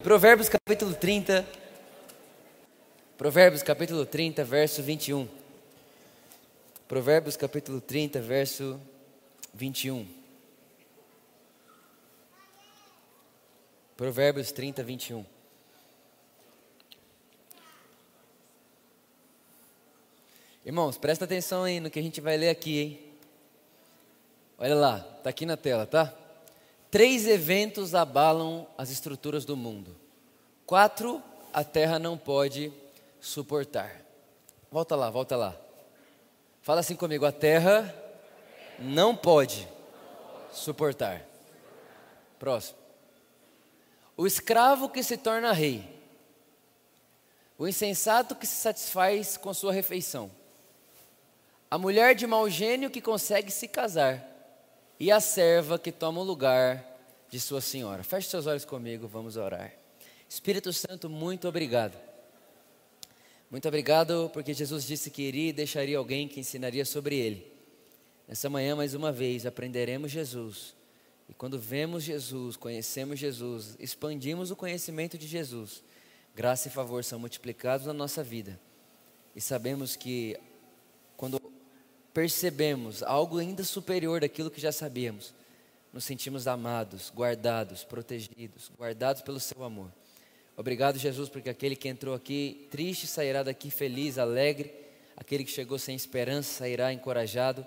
Provérbios capítulo 30. Provérbios capítulo 30, verso 21. Provérbios capítulo 30, verso 21. Provérbios 30, 21. Irmãos, presta atenção aí no que a gente vai ler aqui, hein? Olha lá, tá aqui na tela, tá? Três eventos abalam as estruturas do mundo. Quatro, a terra não pode suportar. Volta lá, volta lá. Fala assim comigo: a terra não pode suportar. Próximo. O escravo que se torna rei. O insensato que se satisfaz com sua refeição. A mulher de mau gênio que consegue se casar e a serva que toma o lugar de sua senhora. Feche seus olhos comigo, vamos orar. Espírito Santo, muito obrigado. Muito obrigado porque Jesus disse que iria e deixaria alguém que ensinaria sobre ele. Nessa manhã, mais uma vez, aprenderemos Jesus. E quando vemos Jesus, conhecemos Jesus, expandimos o conhecimento de Jesus, graça e favor são multiplicados na nossa vida. E sabemos que quando percebemos algo ainda superior daquilo que já sabíamos, nos sentimos amados, guardados, protegidos, guardados pelo seu amor. Obrigado, Jesus, porque aquele que entrou aqui triste sairá daqui feliz, alegre, aquele que chegou sem esperança sairá encorajado,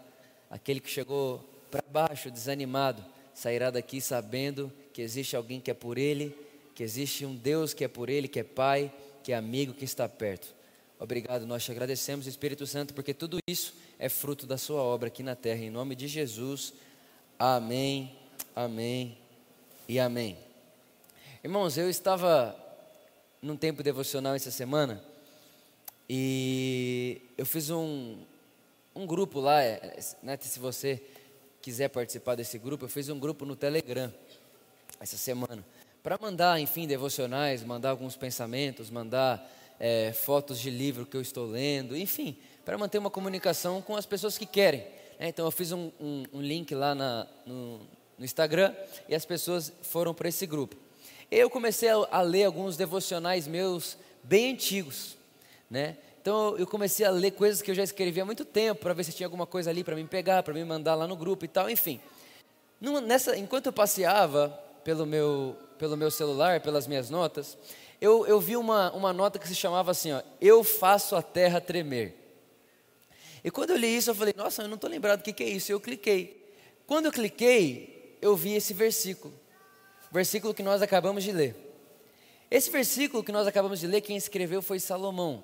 aquele que chegou para baixo, desanimado, sairá daqui sabendo que existe alguém que é por ele, que existe um Deus que é por ele, que é Pai, que é amigo, que está perto. Obrigado, nós te agradecemos, Espírito Santo, porque tudo isso é fruto da sua obra aqui na terra. Em nome de Jesus. Amém, amém e amém. Irmãos, eu estava num tempo devocional essa semana e eu fiz um, um grupo lá, é, né, se você quiser participar desse grupo, eu fiz um grupo no Telegram essa semana para mandar, enfim, devocionais, mandar alguns pensamentos, mandar é, fotos de livro que eu estou lendo, enfim, para manter uma comunicação com as pessoas que querem. Né? Então eu fiz um, um, um link lá na, no, no, Instagram e as pessoas foram para esse grupo. Eu comecei a, a, ler alguns devocionais meus bem antigos, né? Então eu comecei a ler coisas que eu já escrevi há muito tempo para ver se tinha alguma coisa ali para me pegar, para me mandar lá no grupo e tal, enfim. Nessa, enquanto eu passeava pelo meu, pelo meu celular, pelas minhas notas, eu, eu vi uma, uma nota que se chamava assim: ó, Eu faço a terra tremer. E quando eu li isso, eu falei, nossa, eu não estou lembrado o que, que é isso. E eu cliquei. Quando eu cliquei, eu vi esse versículo. Versículo que nós acabamos de ler. Esse versículo que nós acabamos de ler, quem escreveu foi Salomão,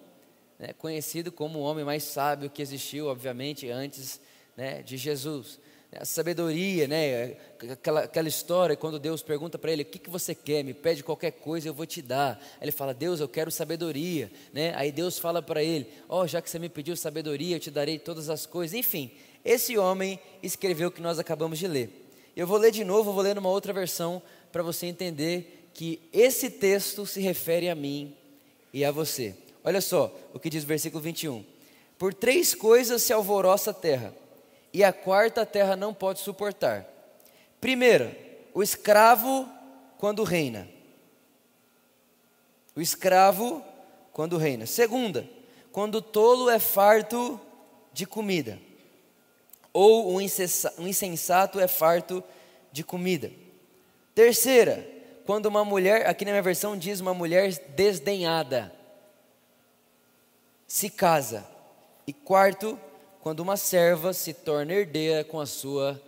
né, conhecido como o homem mais sábio que existiu, obviamente, antes né, de Jesus a sabedoria, né? Aquela, aquela história quando Deus pergunta para ele: O que, que você quer? Me pede qualquer coisa, eu vou te dar. Ele fala: Deus, eu quero sabedoria, né? Aí Deus fala para ele: Ó, oh, já que você me pediu sabedoria, eu te darei todas as coisas. Enfim, esse homem escreveu o que nós acabamos de ler. Eu vou ler de novo, vou ler numa outra versão para você entender que esse texto se refere a mim e a você. Olha só o que diz o versículo 21. Por três coisas se alvoroça a terra e a quarta a terra não pode suportar. Primeira, o escravo quando reina. O escravo quando reina. Segunda, quando o tolo é farto de comida. Ou o insensato é farto de comida. Terceira, quando uma mulher, aqui na minha versão diz uma mulher desdenhada, se casa. E quarto, quando uma serva se torna herdeira com a sua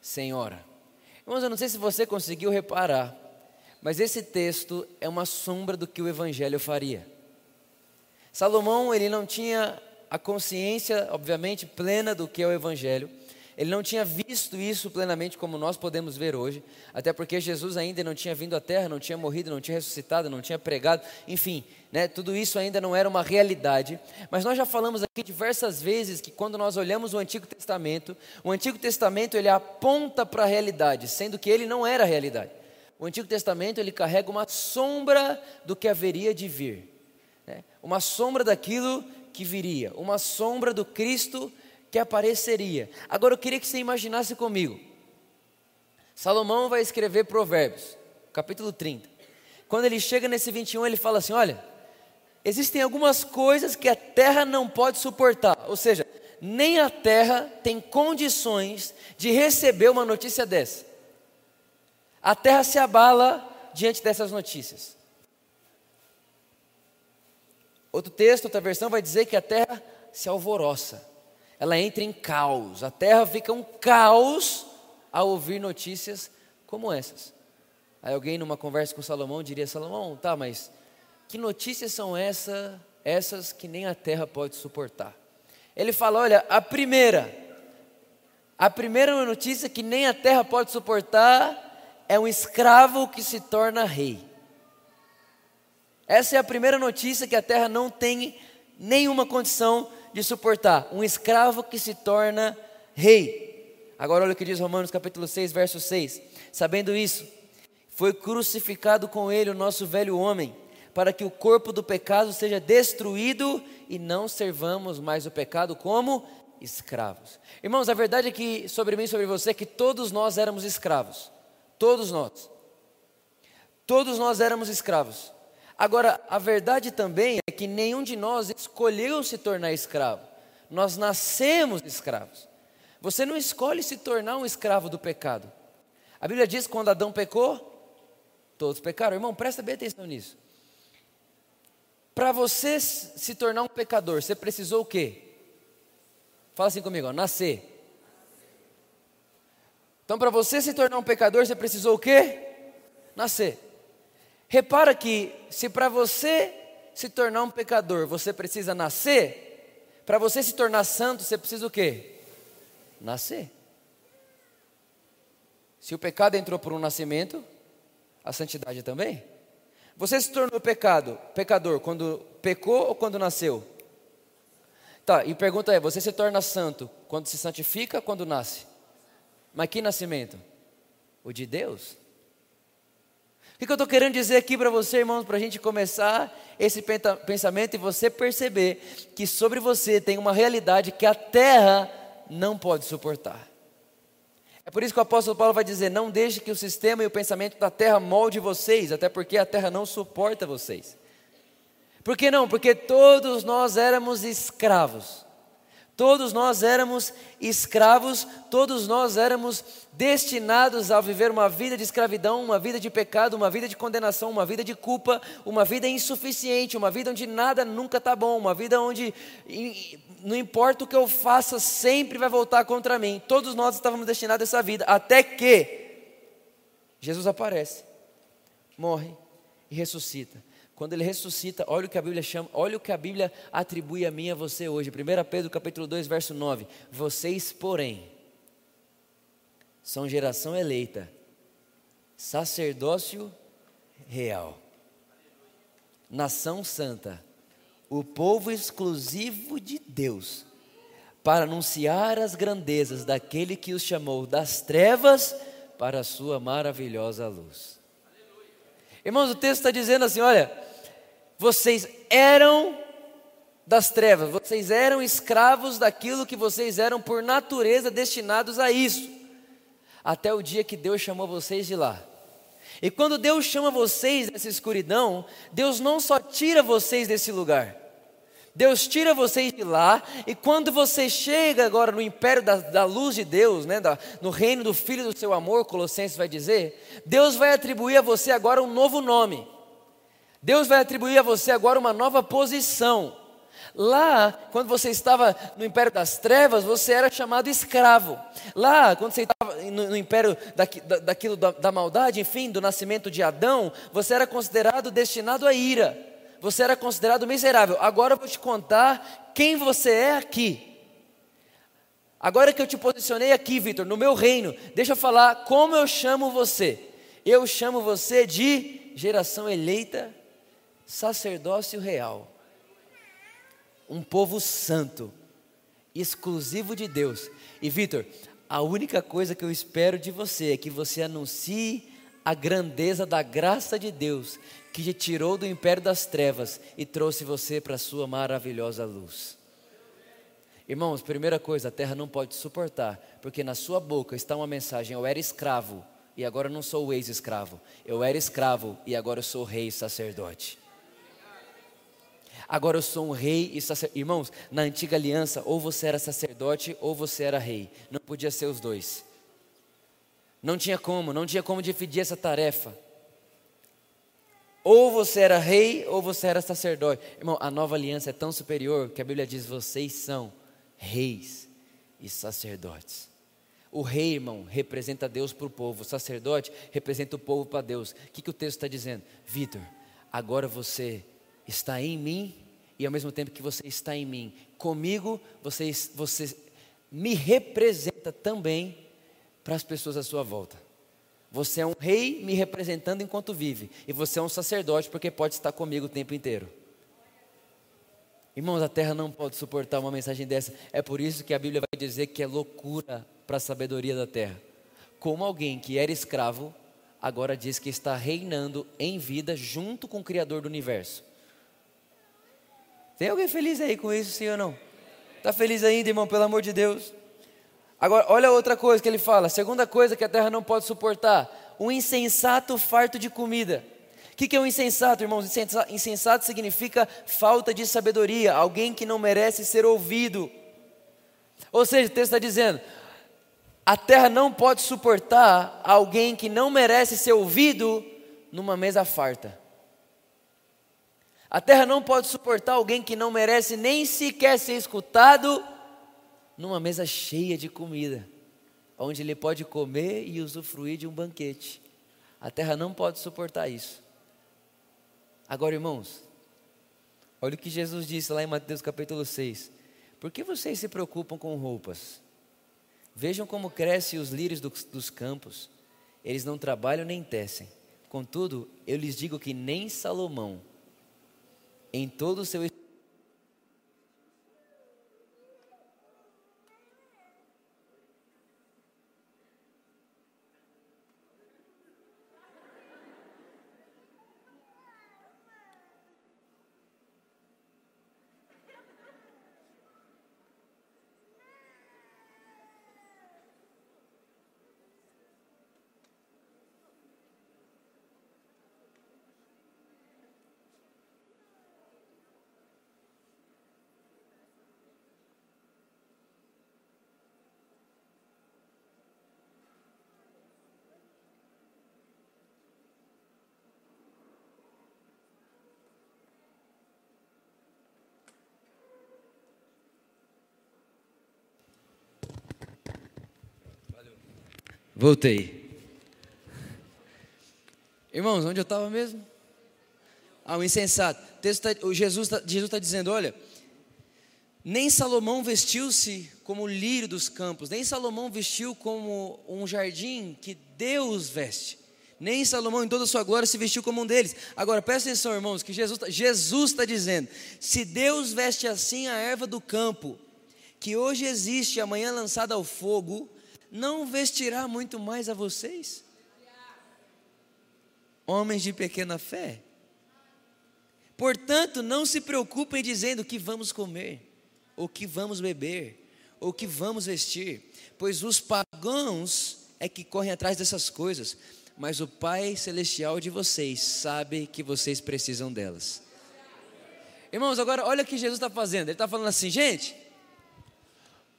senhora. Irmãos, eu não sei se você conseguiu reparar, mas esse texto é uma sombra do que o evangelho faria. Salomão, ele não tinha a consciência, obviamente, plena do que é o evangelho. Ele não tinha visto isso plenamente como nós podemos ver hoje, até porque Jesus ainda não tinha vindo à terra, não tinha morrido, não tinha ressuscitado, não tinha pregado, enfim, né, tudo isso ainda não era uma realidade. Mas nós já falamos aqui diversas vezes que quando nós olhamos o Antigo Testamento, o Antigo Testamento ele aponta para a realidade, sendo que ele não era a realidade. O Antigo Testamento ele carrega uma sombra do que haveria de vir, né, uma sombra daquilo que viria, uma sombra do Cristo que apareceria. Agora eu queria que você imaginasse comigo. Salomão vai escrever Provérbios, capítulo 30. quando ele chega nesse 21, ele fala assim: olha, existem algumas coisas que a terra não pode suportar, ou seja, nem a terra tem condições de receber uma notícia dessa. A terra se abala diante dessas notícias. Outro texto, outra versão vai dizer que a terra se alvoroça, ela entra em caos, a terra fica um caos ao ouvir notícias como essas. Aí alguém numa conversa com Salomão diria: Salomão, tá, mas que notícias são essa, essas que nem a terra pode suportar? Ele fala: olha, a primeira, a primeira notícia que nem a terra pode suportar é um escravo que se torna rei. Essa é a primeira notícia que a terra não tem nenhuma condição de suportar. Um escravo que se torna rei. Agora olha o que diz Romanos capítulo 6, verso 6. Sabendo isso, foi crucificado com ele o nosso velho homem, para que o corpo do pecado seja destruído e não servamos mais o pecado como escravos. Irmãos, a verdade é que sobre mim sobre você que todos nós éramos escravos. Todos nós. Todos nós éramos escravos. Agora, a verdade também é que nenhum de nós escolheu se tornar escravo. Nós nascemos escravos. Você não escolhe se tornar um escravo do pecado. A Bíblia diz que quando Adão pecou, todos pecaram. Irmão, presta bem atenção nisso. Para você se tornar um pecador, você precisou o quê? Fala assim comigo, ó, nascer. Então, para você se tornar um pecador, você precisou o quê? Nascer. Repara que se para você se tornar um pecador, você precisa nascer, para você se tornar santo, você precisa o quê? Nascer. Se o pecado entrou por um nascimento, a santidade também. Você se tornou pecado, pecador quando pecou ou quando nasceu? Tá, e pergunta é: você se torna santo quando se santifica quando nasce? Mas que nascimento? O de Deus? O que eu estou querendo dizer aqui para você, irmãos, para a gente começar esse pensamento e você perceber que sobre você tem uma realidade que a terra não pode suportar. É por isso que o apóstolo Paulo vai dizer: não deixe que o sistema e o pensamento da terra molde vocês, até porque a terra não suporta vocês. Por que não? Porque todos nós éramos escravos. Todos nós éramos escravos, todos nós éramos destinados a viver uma vida de escravidão, uma vida de pecado, uma vida de condenação, uma vida de culpa, uma vida insuficiente, uma vida onde nada nunca está bom, uma vida onde não importa o que eu faça, sempre vai voltar contra mim. Todos nós estávamos destinados a essa vida, até que Jesus aparece, morre e ressuscita. Quando ele ressuscita, olha o que a Bíblia chama, olha o que a Bíblia atribui a mim e a você hoje. 1 Pedro capítulo 2, verso 9. Vocês, porém, são geração eleita, sacerdócio real, nação santa, o povo exclusivo de Deus, para anunciar as grandezas daquele que os chamou das trevas para a sua maravilhosa luz. Irmãos, o texto está dizendo assim: olha, vocês eram das trevas, vocês eram escravos daquilo que vocês eram por natureza destinados a isso, até o dia que Deus chamou vocês de lá. E quando Deus chama vocês dessa escuridão, Deus não só tira vocês desse lugar, Deus tira vocês de lá, e quando você chega agora no império da, da luz de Deus, né, da, no reino do Filho do seu amor, Colossenses vai dizer, Deus vai atribuir a você agora um novo nome. Deus vai atribuir a você agora uma nova posição. Lá, quando você estava no império das trevas, você era chamado escravo. Lá, quando você estava no, no império da, daquilo da, da maldade, enfim, do nascimento de Adão, você era considerado destinado à ira. Você era considerado miserável. Agora eu vou te contar quem você é aqui. Agora que eu te posicionei aqui, Vitor, no meu reino, deixa eu falar como eu chamo você. Eu chamo você de geração eleita sacerdócio real, um povo santo, exclusivo de Deus. E Vitor, a única coisa que eu espero de você é que você anuncie a grandeza da graça de Deus que te tirou do império das trevas e trouxe você para a sua maravilhosa luz. Irmãos, primeira coisa, a terra não pode suportar, porque na sua boca está uma mensagem: eu era escravo, e agora não sou o ex-escravo. Eu era escravo e agora eu sou rei e sacerdote. Agora eu sou um rei e sacerdote. Irmãos, na antiga aliança, ou você era sacerdote ou você era rei. Não podia ser os dois. Não tinha como, não tinha como dividir essa tarefa. Ou você era rei ou você era sacerdote. Irmão, a nova aliança é tão superior que a Bíblia diz: vocês são reis e sacerdotes. O rei, irmão, representa Deus para o povo, o sacerdote representa o povo para Deus. O que, que o texto está dizendo? Vitor, agora você está em mim e ao mesmo tempo que você está em mim, comigo você, você me representa também para as pessoas à sua volta. Você é um rei me representando enquanto vive. E você é um sacerdote porque pode estar comigo o tempo inteiro. Irmãos, a terra não pode suportar uma mensagem dessa. É por isso que a Bíblia vai dizer que é loucura para a sabedoria da terra. Como alguém que era escravo, agora diz que está reinando em vida junto com o Criador do universo. Tem alguém feliz aí com isso, sim ou não? Está feliz ainda, irmão, pelo amor de Deus? Agora, olha outra coisa que ele fala. Segunda coisa que a terra não pode suportar: um insensato farto de comida. O que, que é um insensato, irmãos? Insensato significa falta de sabedoria, alguém que não merece ser ouvido. Ou seja, o texto está dizendo: a terra não pode suportar alguém que não merece ser ouvido numa mesa farta. A terra não pode suportar alguém que não merece nem sequer ser escutado numa mesa cheia de comida, onde ele pode comer e usufruir de um banquete. A terra não pode suportar isso. Agora, irmãos, olha o que Jesus disse lá em Mateus capítulo 6. Por que vocês se preocupam com roupas? Vejam como crescem os lírios dos, dos campos. Eles não trabalham nem tecem. Contudo, eu lhes digo que nem Salomão, em todo o seu Voltei. Irmãos, onde eu estava mesmo? Ah, o insensato. Tá, o Jesus está Jesus tá dizendo: olha, nem Salomão vestiu-se como o lírio dos campos, nem Salomão vestiu como um jardim que Deus veste. Nem Salomão, em toda a sua glória, se vestiu como um deles. Agora, presta atenção, irmãos, que Jesus está Jesus tá dizendo: se Deus veste assim a erva do campo, que hoje existe e amanhã lançada ao fogo, não vestirá muito mais a vocês? Homens de pequena fé. Portanto, não se preocupem dizendo o que vamos comer, ou que vamos beber, ou que vamos vestir, pois os pagãos é que correm atrás dessas coisas, mas o Pai Celestial de vocês sabe que vocês precisam delas. Irmãos, agora olha o que Jesus está fazendo. Ele está falando assim, gente,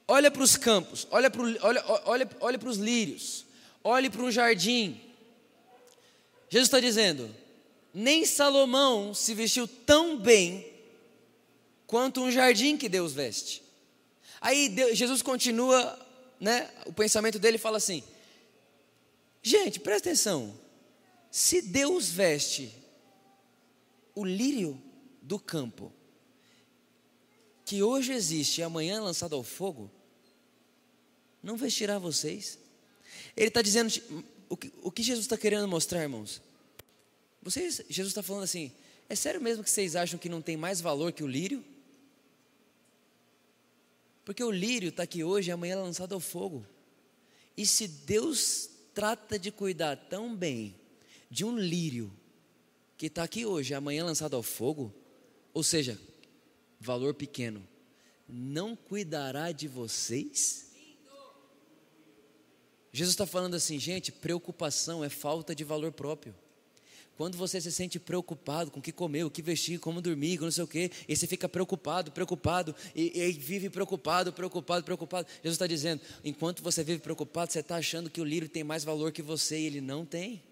Olha para os campos, olha para, olha, olha, olha os lírios, olhe para um jardim. Jesus está dizendo: nem Salomão se vestiu tão bem quanto um jardim que Deus veste. Aí Deus, Jesus continua, né? O pensamento dele fala assim: gente, presta atenção. Se Deus veste o lírio do campo, que hoje existe e amanhã é lançado ao fogo, não vestirá vocês? Ele está dizendo, o que, o que Jesus está querendo mostrar, irmãos? Vocês, Jesus está falando assim, é sério mesmo que vocês acham que não tem mais valor que o lírio? Porque o lírio está aqui hoje e amanhã é lançado ao fogo. E se Deus trata de cuidar tão bem de um lírio que está aqui hoje e amanhã é lançado ao fogo, ou seja, valor pequeno, não cuidará de vocês? Jesus está falando assim, gente, preocupação é falta de valor próprio. Quando você se sente preocupado com o que comer, o que vestir, como dormir, com não sei o quê, e você fica preocupado, preocupado, e, e vive preocupado, preocupado, preocupado. Jesus está dizendo: enquanto você vive preocupado, você está achando que o lírio tem mais valor que você e ele não tem.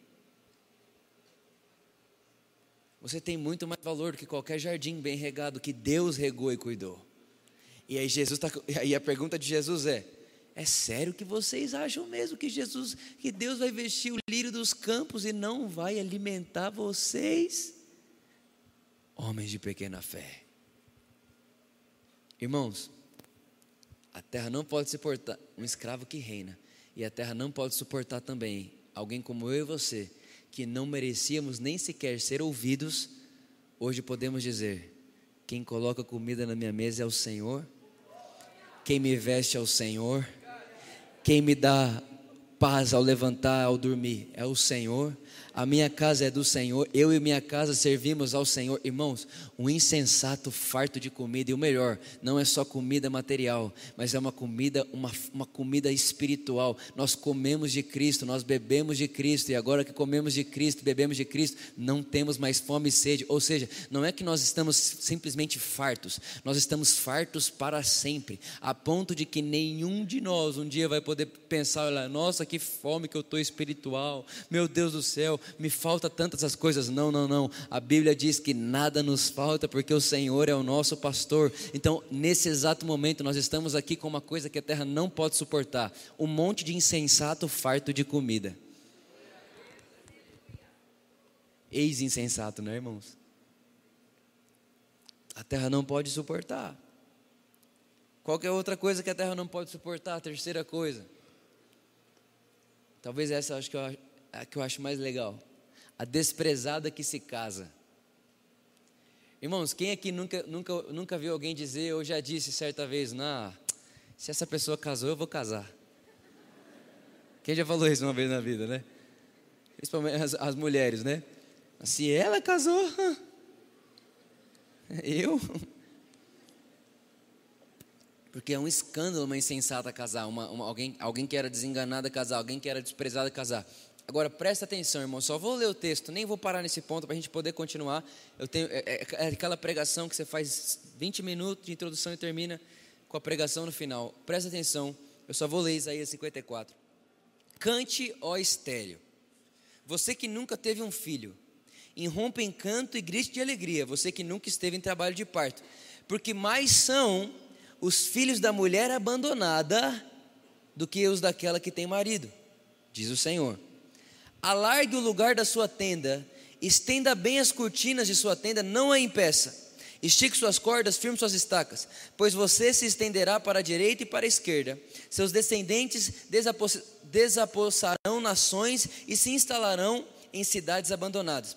Você tem muito mais valor do que qualquer jardim bem regado que Deus regou e cuidou. E aí Jesus tá, aí a pergunta de Jesus é: é sério que vocês acham mesmo que Jesus, que Deus vai vestir o lírio dos campos e não vai alimentar vocês? Homens de pequena fé. Irmãos, a terra não pode suportar um escravo que reina, e a terra não pode suportar também alguém como eu e você, que não merecíamos nem sequer ser ouvidos. Hoje podemos dizer: quem coloca comida na minha mesa é o Senhor, quem me veste é o Senhor quem me dá paz ao levantar, ao dormir, é o Senhor a minha casa é do Senhor, eu e minha casa servimos ao Senhor. Irmãos, um insensato farto de comida, e o melhor, não é só comida material, mas é uma comida, uma, uma comida espiritual. Nós comemos de Cristo, nós bebemos de Cristo, e agora que comemos de Cristo, bebemos de Cristo, não temos mais fome e sede. Ou seja, não é que nós estamos simplesmente fartos, nós estamos fartos para sempre, a ponto de que nenhum de nós um dia vai poder pensar, olha, nossa, que fome que eu estou espiritual, meu Deus do céu, me falta tantas as coisas. Não, não, não. A Bíblia diz que nada nos falta porque o Senhor é o nosso pastor. Então, nesse exato momento, nós estamos aqui com uma coisa que a terra não pode suportar: um monte de insensato farto de comida. Ex-insensato, né, irmãos? A terra não pode suportar. Qualquer outra coisa que a terra não pode suportar, terceira coisa. Talvez essa acho que eu a que eu acho mais legal. A desprezada que se casa. Irmãos, quem aqui nunca, nunca, nunca viu alguém dizer, ou já disse certa vez, nah, se essa pessoa casou, eu vou casar. Quem já falou isso uma vez na vida, né? Principalmente as, as mulheres, né? Se ela casou, eu. Porque é um escândalo uma insensata casar, uma, uma, alguém, alguém que era desenganada casar, alguém que era desprezada casar. Agora presta atenção, irmão. Só vou ler o texto, nem vou parar nesse ponto para a gente poder continuar. Eu tenho é, é, é, aquela pregação que você faz 20 minutos de introdução e termina com a pregação no final. Presta atenção. Eu só vou ler Isaías 54. Cante, ó estéreo. Você que nunca teve um filho, irrompa em canto e grite de alegria. Você que nunca esteve em trabalho de parto, porque mais são os filhos da mulher abandonada do que os daquela que tem marido, diz o Senhor. Alargue o lugar da sua tenda, estenda bem as cortinas de sua tenda, não a impeça. Estique suas cordas, firme suas estacas, pois você se estenderá para a direita e para a esquerda. Seus descendentes desapossarão nações e se instalarão em cidades abandonadas.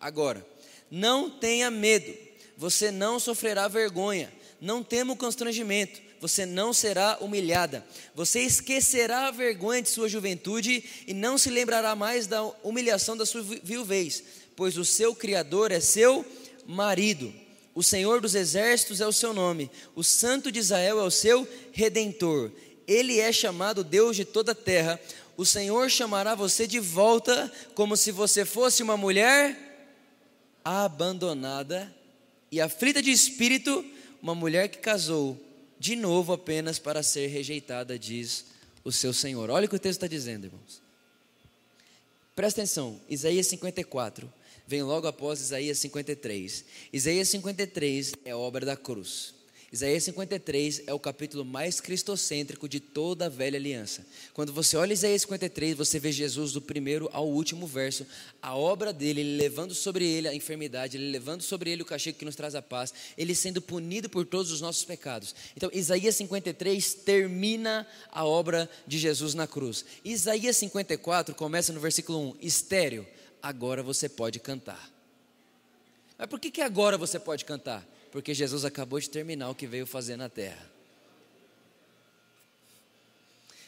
Agora, não tenha medo, você não sofrerá vergonha, não tema o constrangimento, você não será humilhada. Você esquecerá a vergonha de sua juventude e não se lembrará mais da humilhação da sua viuvez, pois o seu Criador é seu marido. O Senhor dos exércitos é o seu nome, o Santo de Israel é o seu redentor. Ele é chamado Deus de toda a terra. O Senhor chamará você de volta, como se você fosse uma mulher abandonada e aflita de espírito, uma mulher que casou de novo apenas para ser rejeitada, diz o seu Senhor. Olha o que o texto está dizendo, irmãos. Presta atenção, Isaías 54 vem logo após Isaías 53. Isaías 53 é obra da cruz. Isaías 53 é o capítulo mais cristocêntrico de toda a velha aliança. Quando você olha Isaías 53, você vê Jesus do primeiro ao último verso, a obra dele, ele levando sobre ele a enfermidade, ele levando sobre ele o castigo que nos traz a paz, ele sendo punido por todos os nossos pecados. Então, Isaías 53 termina a obra de Jesus na cruz. Isaías 54 começa no versículo 1: Estéreo, agora você pode cantar. Mas por que, que agora você pode cantar? Porque Jesus acabou de terminar o que veio fazer na terra.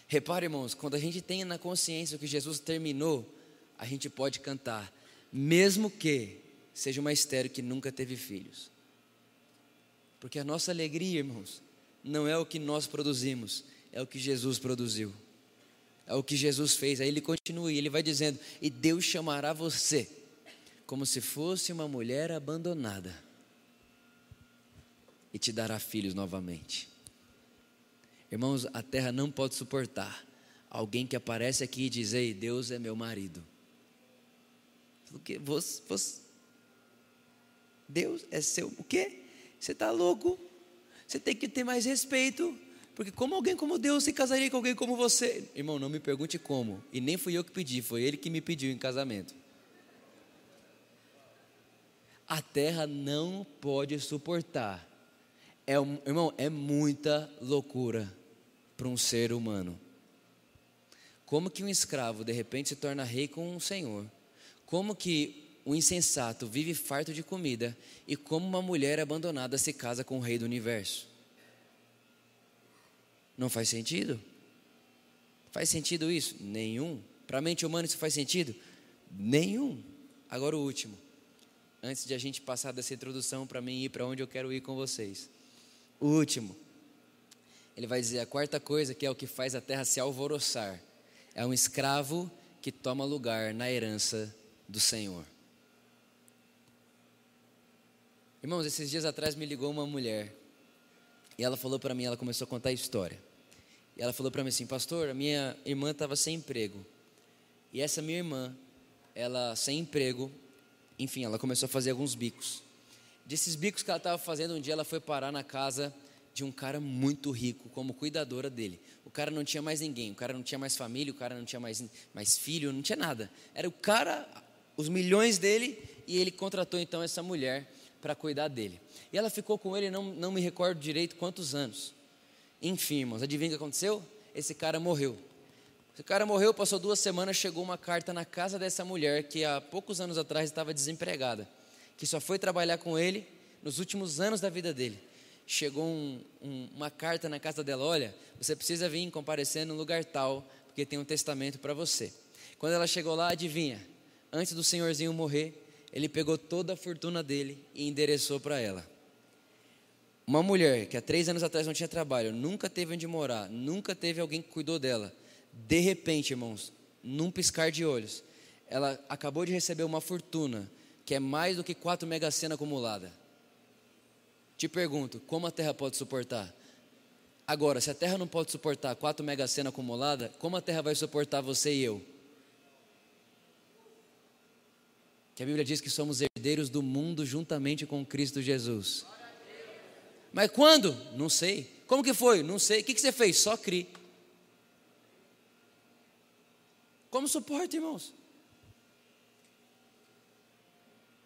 Repare, irmãos, quando a gente tem na consciência o que Jesus terminou, a gente pode cantar, mesmo que seja uma estéreo que nunca teve filhos. Porque a nossa alegria, irmãos, não é o que nós produzimos, é o que Jesus produziu. É o que Jesus fez. Aí ele continua ele vai dizendo: E Deus chamará você como se fosse uma mulher abandonada e te dará filhos novamente. Irmãos, a terra não pode suportar alguém que aparece aqui e diz: Ei, Deus é meu marido. Porque você, você, Deus é seu. O quê? Você está louco? Você tem que ter mais respeito. Porque como alguém como Deus se casaria com alguém como você? Irmão, não me pergunte como. E nem fui eu que pedi, foi ele que me pediu em casamento. A terra não pode suportar. É, irmão, é muita loucura para um ser humano. Como que um escravo de repente se torna rei com um senhor? Como que o insensato vive farto de comida e como uma mulher abandonada se casa com o rei do universo? Não faz sentido? Faz sentido isso? Nenhum. Para a mente humana isso faz sentido? Nenhum. Agora o último. Antes de a gente passar dessa introdução para mim ir para onde eu quero ir com vocês. O último. Ele vai dizer a quarta coisa que é o que faz a terra se alvoroçar. É um escravo que toma lugar na herança do Senhor. Irmãos, esses dias atrás me ligou uma mulher e ela falou para mim, ela começou a contar a história. E ela falou para mim assim, pastor, a minha irmã estava sem emprego. E essa minha irmã, ela sem emprego, enfim, ela começou a fazer alguns bicos. Desses bicos que ela estava fazendo, um dia ela foi parar na casa de um cara muito rico, como cuidadora dele. O cara não tinha mais ninguém, o cara não tinha mais família, o cara não tinha mais, mais filho, não tinha nada. Era o cara, os milhões dele, e ele contratou então essa mulher para cuidar dele. E ela ficou com ele, não, não me recordo direito quantos anos. Enfim, irmãos, adivinha o que aconteceu? Esse cara morreu. Esse cara morreu, passou duas semanas, chegou uma carta na casa dessa mulher que há poucos anos atrás estava desempregada, que só foi trabalhar com ele nos últimos anos da vida dele. Chegou um, um, uma carta na casa dela: olha, você precisa vir comparecer no lugar tal, porque tem um testamento para você. Quando ela chegou lá, adivinha? Antes do senhorzinho morrer, ele pegou toda a fortuna dele e endereçou para ela. Uma mulher que há três anos atrás não tinha trabalho, nunca teve onde morar, nunca teve alguém que cuidou dela. De repente, irmãos, num piscar de olhos, ela acabou de receber uma fortuna que é mais do que quatro mega sena acumulada. Te pergunto, como a terra pode suportar? Agora, se a terra não pode suportar quatro mega sena acumulada, como a terra vai suportar você e eu? que a Bíblia diz que somos herdeiros do mundo juntamente com Cristo Jesus. Mas quando? Não sei. Como que foi? Não sei. O que, você fez? Só cri. Como suporte, irmãos?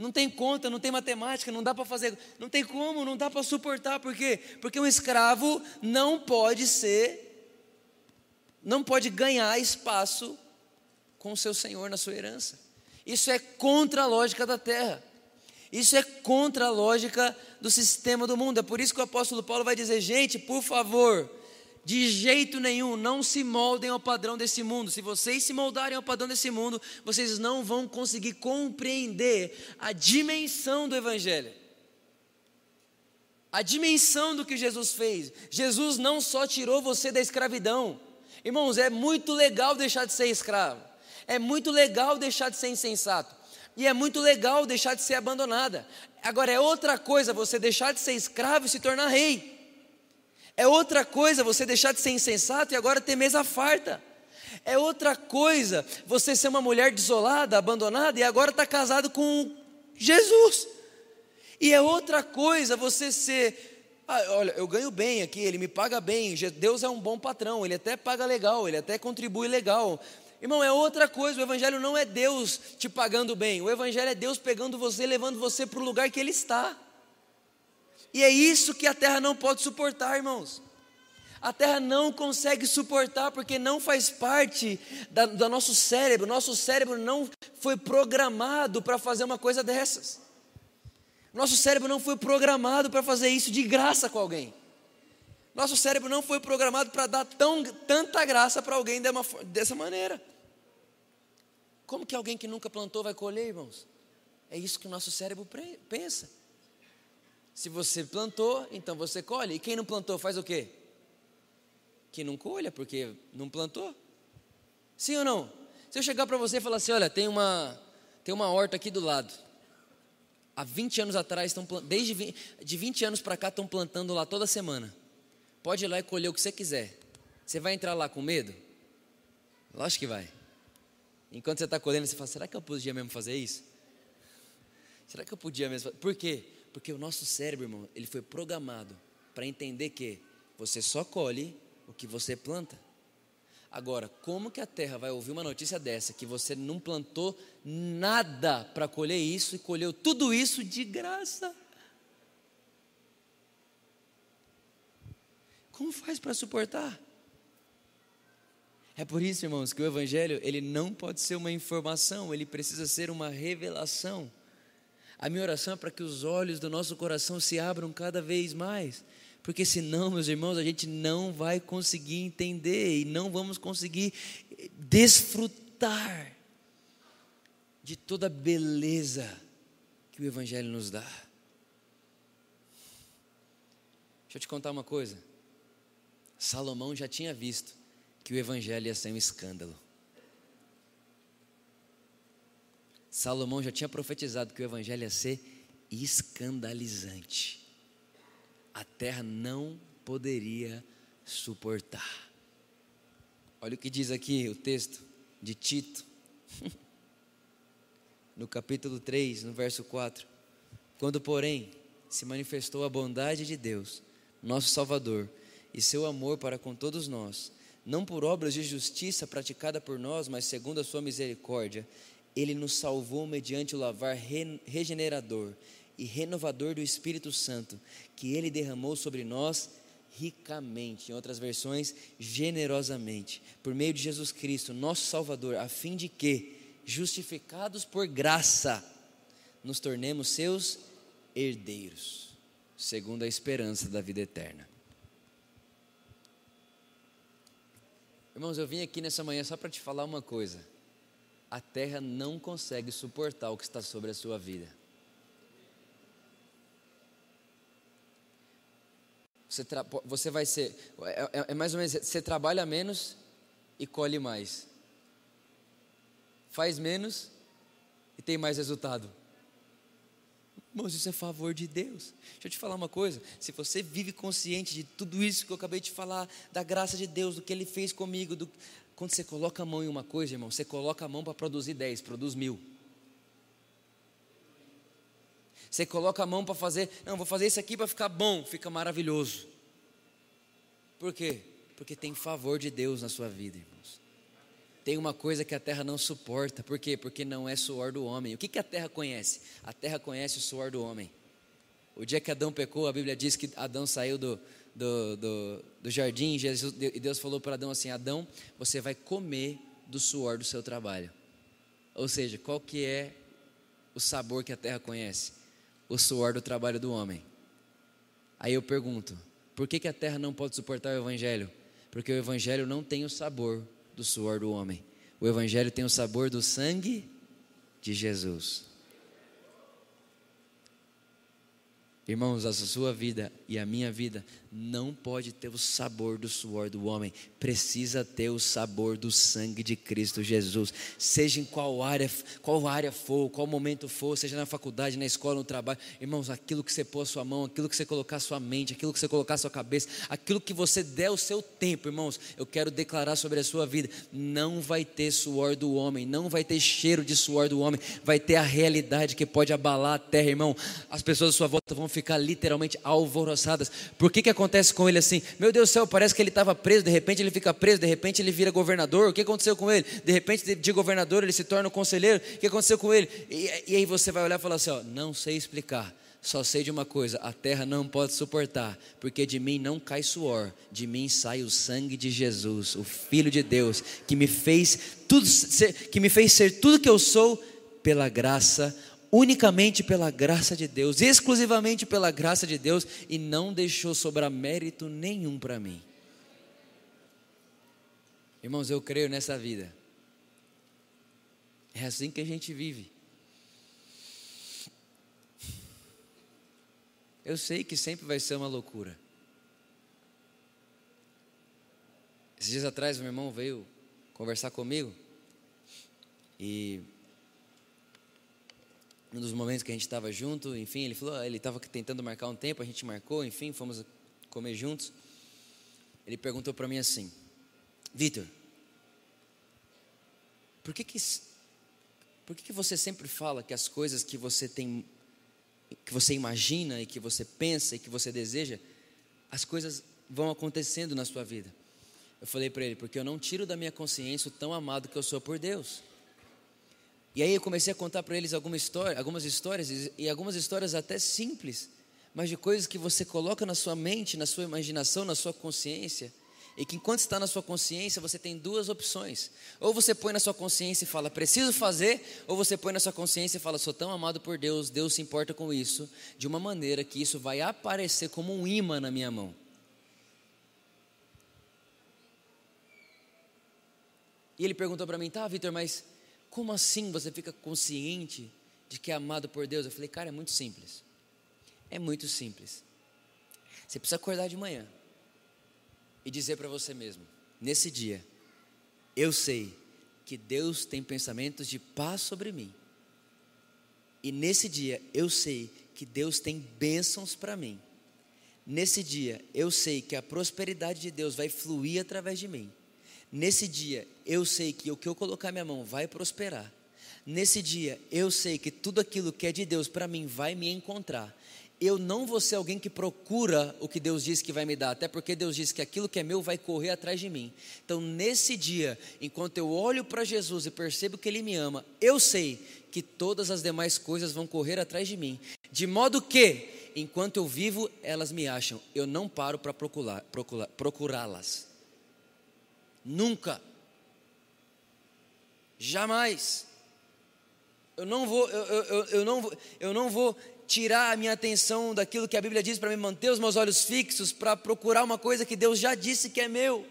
Não tem conta, não tem matemática, não dá para fazer, não tem como, não dá para suportar, por quê? Porque um escravo não pode ser, não pode ganhar espaço com o seu senhor na sua herança. Isso é contra a lógica da terra. Isso é contra a lógica do sistema do mundo. É por isso que o apóstolo Paulo vai dizer: gente, por favor, de jeito nenhum, não se moldem ao padrão desse mundo. Se vocês se moldarem ao padrão desse mundo, vocês não vão conseguir compreender a dimensão do Evangelho. A dimensão do que Jesus fez. Jesus não só tirou você da escravidão. Irmãos, é muito legal deixar de ser escravo. É muito legal deixar de ser insensato. E é muito legal deixar de ser abandonada. Agora é outra coisa você deixar de ser escravo e se tornar rei. É outra coisa você deixar de ser insensato e agora ter mesa farta. É outra coisa você ser uma mulher desolada, abandonada e agora estar tá casado com Jesus. E é outra coisa você ser ah, olha, eu ganho bem aqui, ele me paga bem, Deus é um bom patrão, ele até paga legal, ele até contribui legal, Irmão, é outra coisa. O Evangelho não é Deus te pagando bem. O Evangelho é Deus pegando você, levando você para o lugar que Ele está. E é isso que a terra não pode suportar, irmãos. A terra não consegue suportar porque não faz parte da, do nosso cérebro. Nosso cérebro não foi programado para fazer uma coisa dessas. Nosso cérebro não foi programado para fazer isso de graça com alguém. Nosso cérebro não foi programado para dar tão, tanta graça para alguém de uma, dessa maneira. Como que alguém que nunca plantou vai colher, irmãos? É isso que o nosso cérebro pensa. Se você plantou, então você colhe. E quem não plantou faz o quê? Que não colha, porque não plantou. Sim ou não? Se eu chegar para você e falar assim, olha, tem uma, tem uma horta aqui do lado. Há 20 anos atrás, estão, desde 20, de 20 anos para cá, estão plantando lá toda semana. Pode ir lá e colher o que você quiser. Você vai entrar lá com medo? Lógico que vai. Enquanto você está colhendo, você fala: será que eu podia mesmo fazer isso? Será que eu podia mesmo? Por quê? Porque o nosso cérebro, irmão, ele foi programado para entender que você só colhe o que você planta. Agora, como que a terra vai ouvir uma notícia dessa, que você não plantou nada para colher isso e colheu tudo isso de graça? Como faz para suportar? É por isso, irmãos, que o evangelho, ele não pode ser uma informação, ele precisa ser uma revelação. A minha oração é para que os olhos do nosso coração se abram cada vez mais, porque senão, meus irmãos, a gente não vai conseguir entender e não vamos conseguir desfrutar de toda a beleza que o evangelho nos dá. Deixa eu te contar uma coisa. Salomão já tinha visto que o evangelho ia ser um escândalo. Salomão já tinha profetizado que o evangelho ia ser escandalizante. A terra não poderia suportar. Olha o que diz aqui o texto de Tito, no capítulo 3, no verso 4. Quando, porém, se manifestou a bondade de Deus, nosso Salvador, e seu amor para com todos nós, não por obras de justiça praticada por nós, mas segundo a sua misericórdia, ele nos salvou mediante o lavar regenerador e renovador do Espírito Santo, que ele derramou sobre nós ricamente, em outras versões, generosamente, por meio de Jesus Cristo, nosso Salvador, a fim de que, justificados por graça, nos tornemos seus herdeiros, segundo a esperança da vida eterna. Irmãos, eu vim aqui nessa manhã só para te falar uma coisa. A terra não consegue suportar o que está sobre a sua vida. Você, você vai ser. É, é, é mais ou menos. Você trabalha menos e colhe mais. Faz menos e tem mais resultado. Irmãos, isso é favor de Deus. Deixa eu te falar uma coisa: se você vive consciente de tudo isso que eu acabei de falar, da graça de Deus, do que Ele fez comigo, do... quando você coloca a mão em uma coisa, irmão, você coloca a mão para produzir dez, produz mil. Você coloca a mão para fazer, não, vou fazer isso aqui para ficar bom, fica maravilhoso. Por quê? Porque tem favor de Deus na sua vida, irmãos. Tem uma coisa que a terra não suporta, por quê? Porque não é suor do homem. O que, que a terra conhece? A terra conhece o suor do homem. O dia que Adão pecou, a Bíblia diz que Adão saiu do, do, do, do jardim Jesus, e Deus falou para Adão assim: Adão, você vai comer do suor do seu trabalho. Ou seja, qual que é o sabor que a terra conhece? O suor do trabalho do homem. Aí eu pergunto: por que, que a terra não pode suportar o evangelho? Porque o evangelho não tem o sabor do suor do homem. O Evangelho tem o sabor do sangue de Jesus. Irmãos, a sua vida e a minha vida não pode ter o sabor do suor do homem, precisa ter o sabor do sangue de Cristo Jesus. Seja em qual área, qual área for, qual momento for, seja na faculdade, na escola, no trabalho. Irmãos, aquilo que você pôr a sua mão, aquilo que você colocar a sua mente, aquilo que você colocar a sua cabeça, aquilo que você der o seu tempo, irmãos, eu quero declarar sobre a sua vida, não vai ter suor do homem, não vai ter cheiro de suor do homem, vai ter a realidade que pode abalar a terra, irmão. As pessoas à sua volta vão ficar literalmente alvoroçadas. Por que que acontece com ele assim? Meu Deus do céu, parece que ele estava preso, de repente ele fica preso, de repente ele vira governador. O que aconteceu com ele? De repente, de governador, ele se torna conselheiro. O que aconteceu com ele? E, e aí você vai olhar e falar assim: ó, não sei explicar. Só sei de uma coisa: a terra não pode suportar, porque de mim não cai suor, de mim sai o sangue de Jesus, o Filho de Deus, que me fez tudo, que me fez ser tudo que eu sou pela graça unicamente pela graça de Deus, exclusivamente pela graça de Deus, e não deixou sobrar mérito nenhum para mim. Irmãos, eu creio nessa vida. É assim que a gente vive. Eu sei que sempre vai ser uma loucura. Esses dias atrás, meu irmão veio conversar comigo. E um dos momentos que a gente estava junto, enfim, ele falou, ele estava tentando marcar um tempo, a gente marcou, enfim, fomos comer juntos. Ele perguntou para mim assim: Vitor, por que que por que que você sempre fala que as coisas que você tem que você imagina e que você pensa e que você deseja, as coisas vão acontecendo na sua vida? Eu falei para ele, porque eu não tiro da minha consciência o tão amado que eu sou por Deus. E aí eu comecei a contar para eles alguma história, algumas histórias, e algumas histórias até simples, mas de coisas que você coloca na sua mente, na sua imaginação, na sua consciência, e que enquanto está na sua consciência, você tem duas opções. Ou você põe na sua consciência e fala, preciso fazer, ou você põe na sua consciência e fala, sou tão amado por Deus, Deus se importa com isso, de uma maneira que isso vai aparecer como um imã na minha mão. E ele perguntou para mim, tá, Vitor, mas como assim você fica consciente de que é amado por Deus? Eu falei, cara, é muito simples. É muito simples. Você precisa acordar de manhã e dizer para você mesmo: nesse dia, eu sei que Deus tem pensamentos de paz sobre mim. E nesse dia, eu sei que Deus tem bênçãos para mim. Nesse dia, eu sei que a prosperidade de Deus vai fluir através de mim. Nesse dia, eu sei que o que eu colocar minha mão vai prosperar. Nesse dia, eu sei que tudo aquilo que é de Deus para mim vai me encontrar. Eu não vou ser alguém que procura o que Deus disse que vai me dar, até porque Deus disse que aquilo que é meu vai correr atrás de mim. Então, nesse dia, enquanto eu olho para Jesus e percebo que Ele me ama, eu sei que todas as demais coisas vão correr atrás de mim. De modo que, enquanto eu vivo, elas me acham. Eu não paro para procurá-las. Nunca. Jamais. Eu não vou, eu, eu, eu, não, vou, eu não vou tirar a minha atenção daquilo que a Bíblia diz para me manter os meus olhos fixos para procurar uma coisa que Deus já disse que é meu.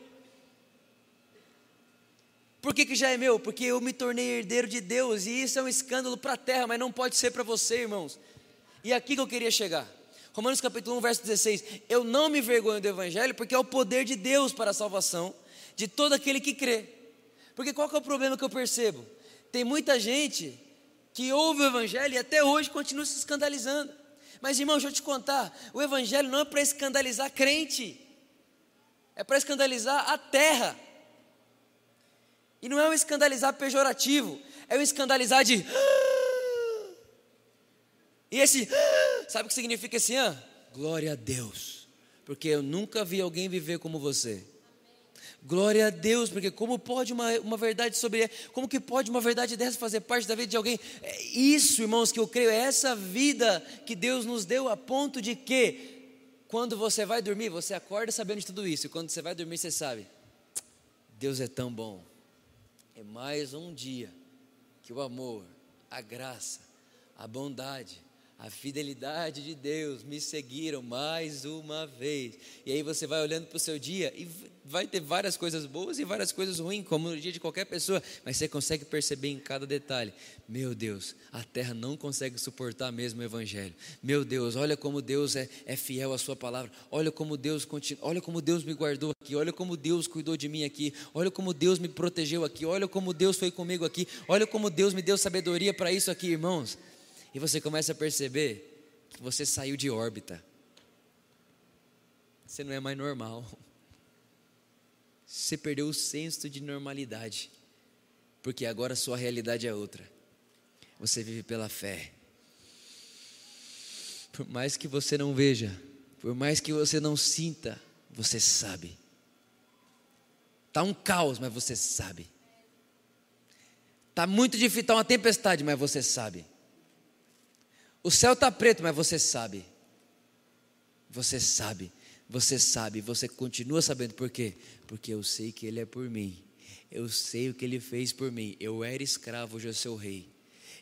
Por que, que já é meu? Porque eu me tornei herdeiro de Deus e isso é um escândalo para a terra, mas não pode ser para você, irmãos. E é aqui que eu queria chegar. Romanos capítulo 1, verso 16. Eu não me vergonho do Evangelho, porque é o poder de Deus para a salvação de todo aquele que crê. Porque qual é o problema que eu percebo? Tem muita gente que ouve o Evangelho e até hoje continua se escandalizando. Mas irmão, deixa eu te contar: o Evangelho não é para escandalizar crente, é para escandalizar a terra. E não é um escandalizar pejorativo, é um escandalizar de. E esse, sabe o que significa esse? Glória a Deus, porque eu nunca vi alguém viver como você. Glória a Deus, porque como pode uma, uma verdade sobre como que pode uma verdade dessa fazer parte da vida de alguém? É isso, irmãos, que eu creio, é essa vida que Deus nos deu a ponto de que quando você vai dormir, você acorda sabendo de tudo isso, e quando você vai dormir, você sabe, Deus é tão bom. É mais um dia que o amor, a graça, a bondade, a fidelidade de Deus me seguiram mais uma vez. E aí você vai olhando para o seu dia e vai ter várias coisas boas e várias coisas ruins, como no dia de qualquer pessoa, mas você consegue perceber em cada detalhe: meu Deus, a terra não consegue suportar mesmo o Evangelho. Meu Deus, olha como Deus é, é fiel à Sua palavra, olha como Deus continua, olha como Deus me guardou aqui, olha como Deus cuidou de mim aqui, olha como Deus me protegeu aqui, olha como Deus foi comigo aqui, olha como Deus me deu sabedoria para isso aqui, irmãos. E você começa a perceber que você saiu de órbita. Você não é mais normal. Você perdeu o senso de normalidade. Porque agora sua realidade é outra. Você vive pela fé. Por mais que você não veja, por mais que você não sinta, você sabe. Está um caos, mas você sabe. Está muito difícil, está uma tempestade, mas você sabe. O céu está preto, mas você sabe. Você sabe. Você sabe. Você continua sabendo por quê? Porque eu sei que Ele é por mim. Eu sei o que Ele fez por mim. Eu era escravo, hoje eu sou rei.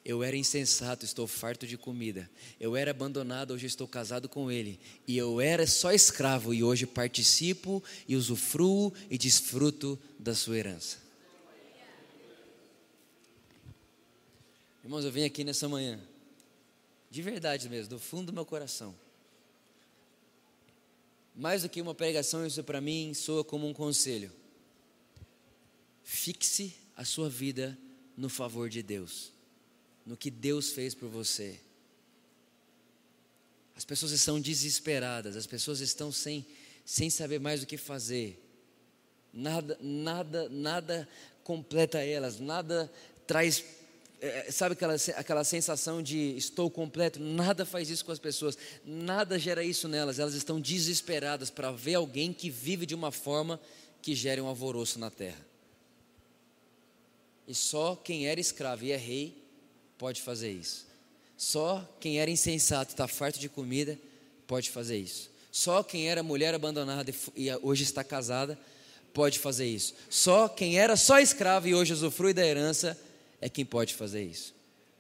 Eu era insensato, estou farto de comida. Eu era abandonado, hoje estou casado com Ele. E eu era só escravo, e hoje participo e usufruo e desfruto da sua herança. Irmãos, eu venho aqui nessa manhã de verdade mesmo, do fundo do meu coração. Mais do que uma pregação, isso para mim soa como um conselho. fixe a sua vida no favor de Deus, no que Deus fez por você. As pessoas estão desesperadas, as pessoas estão sem, sem saber mais o que fazer. Nada, nada, nada completa elas, nada traz é, sabe aquela, aquela sensação de estou completo? Nada faz isso com as pessoas, nada gera isso nelas, elas estão desesperadas para ver alguém que vive de uma forma que gere um alvoroço na terra. E só quem era escravo e é rei pode fazer isso. Só quem era insensato e está farto de comida pode fazer isso. Só quem era mulher abandonada e hoje está casada pode fazer isso. Só quem era só escravo e hoje usufrui da herança é quem pode fazer isso.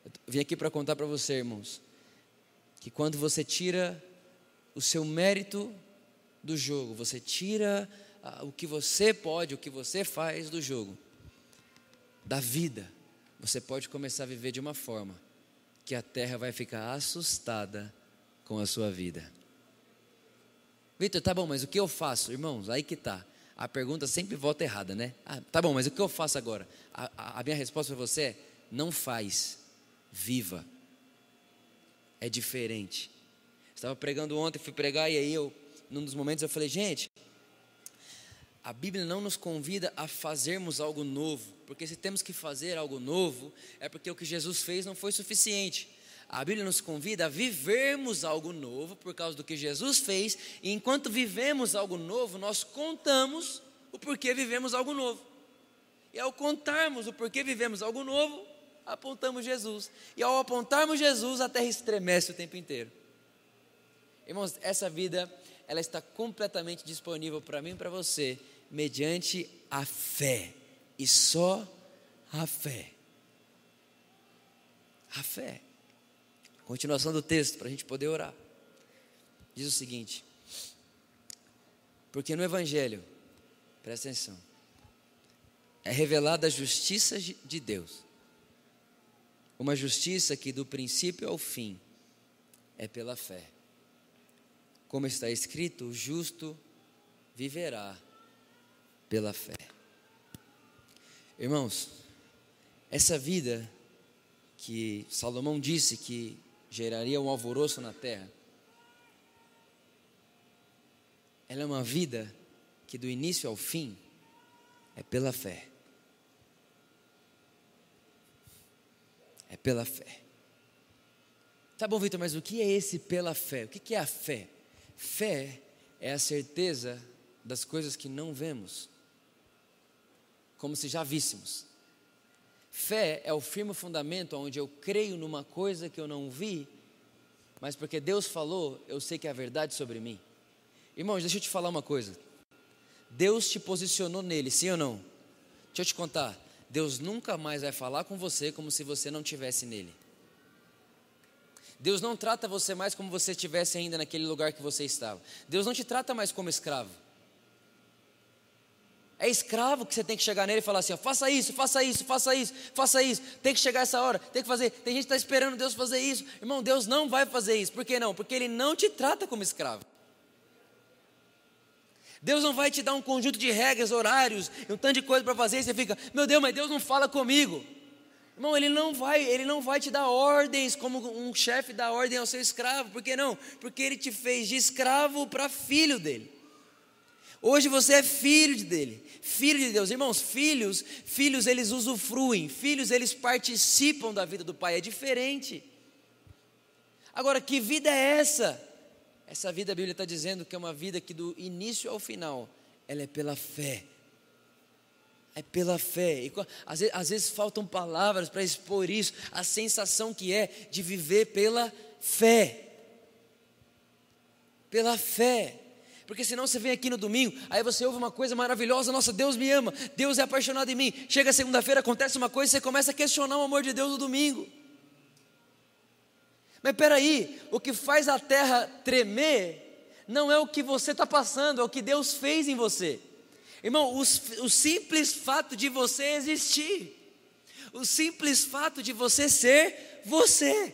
Eu vim aqui para contar para você, irmãos, que quando você tira o seu mérito do jogo, você tira ah, o que você pode, o que você faz do jogo, da vida, você pode começar a viver de uma forma que a terra vai ficar assustada com a sua vida. Vitor, tá bom, mas o que eu faço? Irmãos, aí que tá a pergunta sempre volta errada, né? Ah, tá bom, mas o que eu faço agora? A, a, a minha resposta para você é: não faz, viva. É diferente. Estava pregando ontem, fui pregar, e aí eu, num dos momentos, eu falei, gente, a Bíblia não nos convida a fazermos algo novo, porque se temos que fazer algo novo, é porque o que Jesus fez não foi suficiente. A Bíblia nos convida a vivermos algo novo por causa do que Jesus fez, e enquanto vivemos algo novo, nós contamos o porquê vivemos algo novo. E ao contarmos o porquê vivemos algo novo, apontamos Jesus. E ao apontarmos Jesus, a terra estremece o tempo inteiro. Irmãos, essa vida, ela está completamente disponível para mim e para você, mediante a fé. E só a fé. A fé. Continuação do texto, para a gente poder orar. Diz o seguinte: Porque no Evangelho, presta atenção, é revelada a justiça de Deus. Uma justiça que do princípio ao fim é pela fé. Como está escrito, o justo viverá pela fé. Irmãos, essa vida que Salomão disse que geraria um alvoroço na terra. Ela é uma vida que do início ao fim é pela fé. É pela fé. Tá bom, Vitor, mas o que é esse pela fé? O que é a fé? Fé é a certeza das coisas que não vemos, como se já víssemos. Fé é o firme fundamento onde eu creio numa coisa que eu não vi, mas porque Deus falou, eu sei que é a verdade sobre mim. Irmãos, deixa eu te falar uma coisa. Deus te posicionou nele, sim ou não? Deixa eu te contar. Deus nunca mais vai falar com você como se você não tivesse nele. Deus não trata você mais como você estivesse ainda naquele lugar que você estava. Deus não te trata mais como escravo. É escravo que você tem que chegar nele e falar assim: ó, faça isso, faça isso, faça isso, faça isso. Tem que chegar essa hora, tem que fazer. Tem gente que está esperando Deus fazer isso. Irmão, Deus não vai fazer isso. Por que não? Porque Ele não te trata como escravo. Deus não vai te dar um conjunto de regras, horários, um tanto de coisa para fazer e você fica, meu Deus, mas Deus não fala comigo. Irmão, ele não vai, ele não vai te dar ordens como um chefe dá ordem ao seu escravo. Por que não? Porque ele te fez de escravo para filho dele. Hoje você é filho dele, filho de Deus. Irmãos, filhos, filhos eles usufruem, filhos eles participam da vida do pai, é diferente. Agora, que vida é essa? Essa vida a Bíblia está dizendo que é uma vida que do início ao final, ela é pela fé. É pela fé. E, às, vezes, às vezes faltam palavras para expor isso, a sensação que é de viver pela fé. Pela fé. Porque senão você vem aqui no domingo, aí você ouve uma coisa maravilhosa, nossa, Deus me ama, Deus é apaixonado em mim. Chega segunda-feira, acontece uma coisa, você começa a questionar o amor de Deus no domingo. Mas peraí, o que faz a terra tremer não é o que você está passando, é o que Deus fez em você. Irmão, o, o simples fato de você existir, o simples fato de você ser você.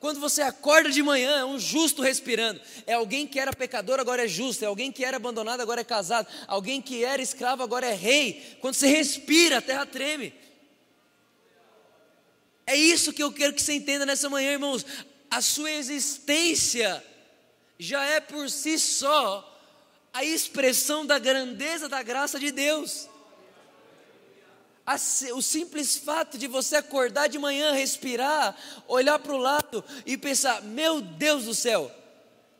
Quando você acorda de manhã, é um justo respirando. É alguém que era pecador, agora é justo. É alguém que era abandonado, agora é casado. Alguém que era escravo, agora é rei. Quando você respira, a terra treme. É isso que eu quero que você entenda nessa manhã, irmãos. A sua existência já é por si só a expressão da grandeza da graça de Deus o simples fato de você acordar de manhã, respirar, olhar para o lado e pensar: meu Deus do céu,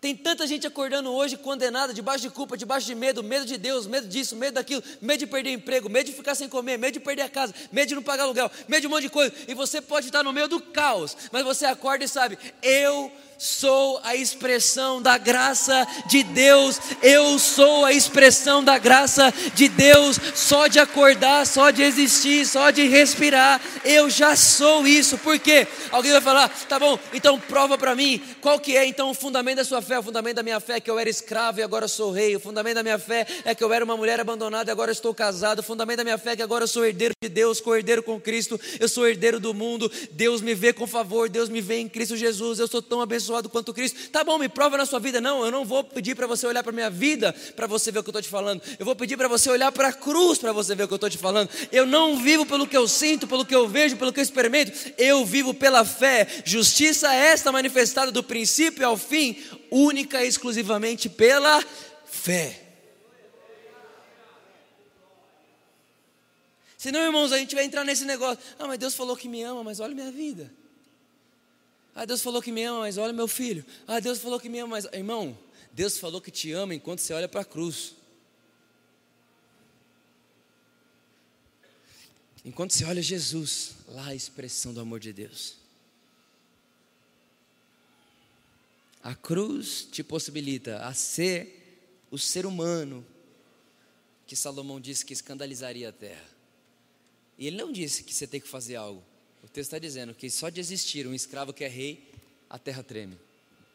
tem tanta gente acordando hoje condenada, debaixo de culpa, debaixo de medo, medo de Deus, medo disso, medo daquilo, medo de perder emprego, medo de ficar sem comer, medo de perder a casa, medo de não pagar aluguel, medo de um monte de coisa. E você pode estar no meio do caos, mas você acorda e sabe: eu sou a expressão da graça de Deus, eu sou a expressão da graça de Deus, só de acordar, só de existir, só de respirar, eu já sou isso, por quê? Alguém vai falar, tá bom, então prova para mim, qual que é então o fundamento da sua fé? O fundamento da minha fé é que eu era escravo e agora sou rei, o fundamento da minha fé é que eu era uma mulher abandonada e agora estou casado, o fundamento da minha fé é que agora eu sou herdeiro de Deus, co-herdeiro com Cristo, eu sou herdeiro do mundo, Deus me vê com favor, Deus me vê em Cristo Jesus, eu sou tão abençoado abençoado quanto Cristo. Tá bom, me prova na sua vida. Não, eu não vou pedir para você olhar para a minha vida para você ver o que eu estou te falando. Eu vou pedir para você olhar para a cruz para você ver o que eu estou te falando. Eu não vivo pelo que eu sinto, pelo que eu vejo, pelo que eu experimento. Eu vivo pela fé. Justiça é esta manifestada do princípio ao fim, única e exclusivamente pela fé. Senão, irmãos, a gente vai entrar nesse negócio. Ah, mas Deus falou que me ama, mas olha minha vida. Ah, Deus falou que me ama, mas olha meu filho. Ah, Deus falou que me ama, mas. Irmão, Deus falou que te ama enquanto você olha para a cruz. Enquanto você olha Jesus, lá a expressão do amor de Deus. A cruz te possibilita a ser o ser humano que Salomão disse que escandalizaria a terra. E ele não disse que você tem que fazer algo. Texto está dizendo que só de existir um escravo que é rei, a terra treme.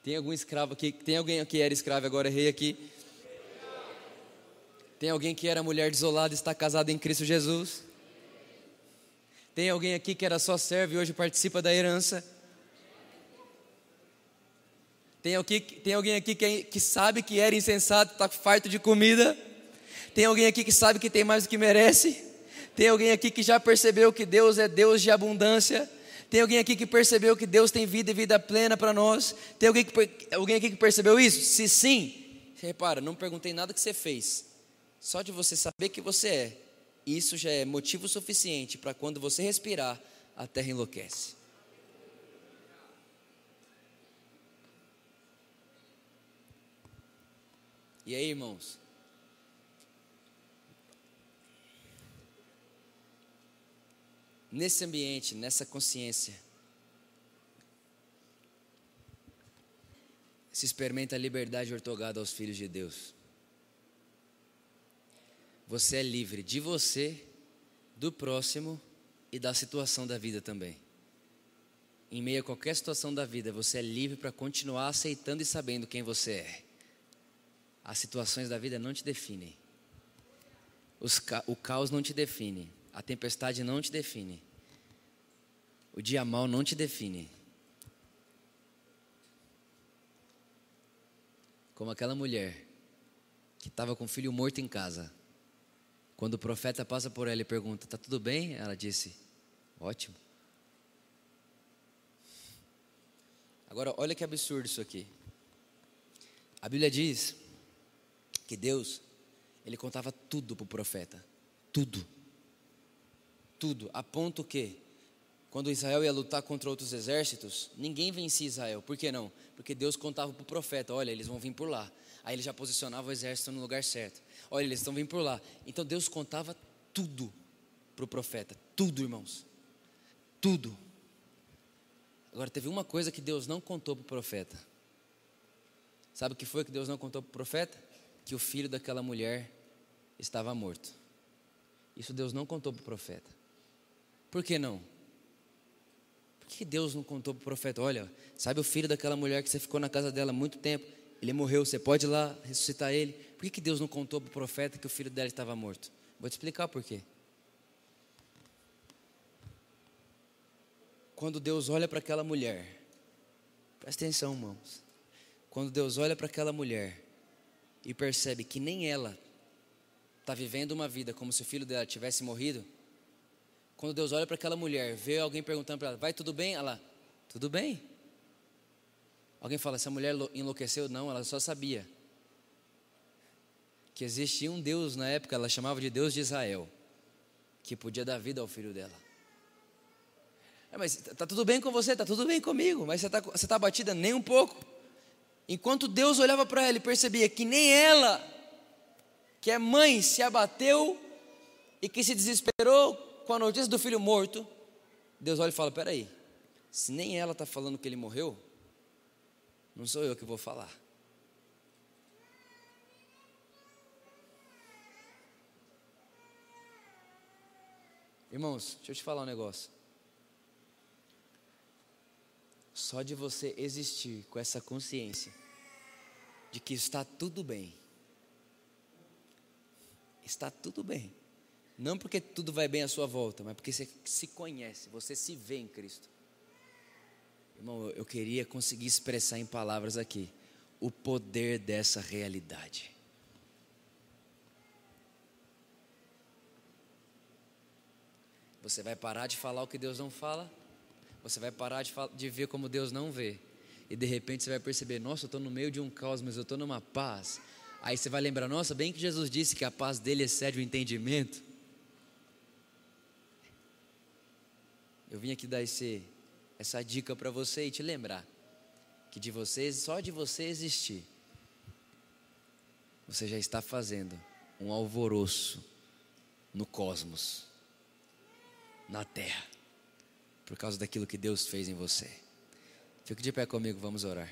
Tem algum escravo aqui? Tem alguém que era escravo e agora é rei aqui? Tem alguém que era mulher desolada e está casada em Cristo Jesus? Tem alguém aqui que era só servo e hoje participa da herança? Tem, aqui, tem alguém aqui que, que sabe que era insensato, está farto de comida? Tem alguém aqui que sabe que tem mais do que merece? Tem alguém aqui que já percebeu que Deus é Deus de abundância? Tem alguém aqui que percebeu que Deus tem vida e vida plena para nós? Tem alguém, que, alguém aqui que percebeu isso? Se sim, repara, não perguntei nada que você fez. Só de você saber que você é, isso já é motivo suficiente para quando você respirar, a terra enlouquece. E aí, irmãos? Nesse ambiente, nessa consciência, se experimenta a liberdade ortogada aos filhos de Deus. Você é livre de você, do próximo e da situação da vida também. Em meio a qualquer situação da vida, você é livre para continuar aceitando e sabendo quem você é. As situações da vida não te definem. Ca o caos não te define. A tempestade não te define. O dia mal não te define. Como aquela mulher que estava com o filho morto em casa. Quando o profeta passa por ela e pergunta: Está tudo bem? Ela disse: Ótimo. Agora, olha que absurdo isso aqui. A Bíblia diz que Deus, ele contava tudo para o profeta. Tudo tudo, a ponto que, quando Israel ia lutar contra outros exércitos, ninguém vencia Israel. Por que não? Porque Deus contava para o profeta: olha, eles vão vir por lá. Aí ele já posicionava o exército no lugar certo. Olha, eles estão vindo por lá. Então Deus contava tudo para o profeta. Tudo, irmãos. Tudo. Agora, teve uma coisa que Deus não contou para o profeta. Sabe o que foi que Deus não contou para o profeta? Que o filho daquela mulher estava morto. Isso Deus não contou para o profeta. Por que não? Por que Deus não contou para o profeta? Olha, sabe o filho daquela mulher que você ficou na casa dela há muito tempo? Ele morreu, você pode ir lá ressuscitar ele. Por que Deus não contou para o profeta que o filho dela estava morto? Vou te explicar por quê. Quando Deus olha para aquela mulher Presta atenção, irmãos. Quando Deus olha para aquela mulher e percebe que nem ela está vivendo uma vida como se o filho dela tivesse morrido, quando Deus olha para aquela mulher, vê alguém perguntando para ela: Vai tudo bem? Ela, tudo bem. Alguém fala: Essa mulher enlouqueceu? Não, ela só sabia que existia um Deus na época, ela chamava de Deus de Israel, que podia dar vida ao filho dela. É, mas está tudo bem com você, está tudo bem comigo, mas você está você tá batida nem um pouco. Enquanto Deus olhava para ela e percebia que nem ela, que é mãe, se abateu e que se desesperou com a notícia do filho morto, Deus olha e fala: peraí, se nem ela está falando que ele morreu, não sou eu que vou falar. Irmãos, deixa eu te falar um negócio. Só de você existir com essa consciência de que está tudo bem. Está tudo bem. Não porque tudo vai bem à sua volta, mas porque você se conhece, você se vê em Cristo. Irmão, eu queria conseguir expressar em palavras aqui o poder dessa realidade. Você vai parar de falar o que Deus não fala você vai parar de, de ver como Deus não vê. E de repente você vai perceber: nossa, eu estou no meio de um caos, mas eu estou numa paz. Aí você vai lembrar: nossa, bem que Jesus disse que a paz dele excede o entendimento. Eu vim aqui dar esse, essa dica para você e te lembrar que de você, só de você existir, você já está fazendo um alvoroço no cosmos, na terra por causa daquilo que Deus fez em você. Fique de pé comigo, vamos orar.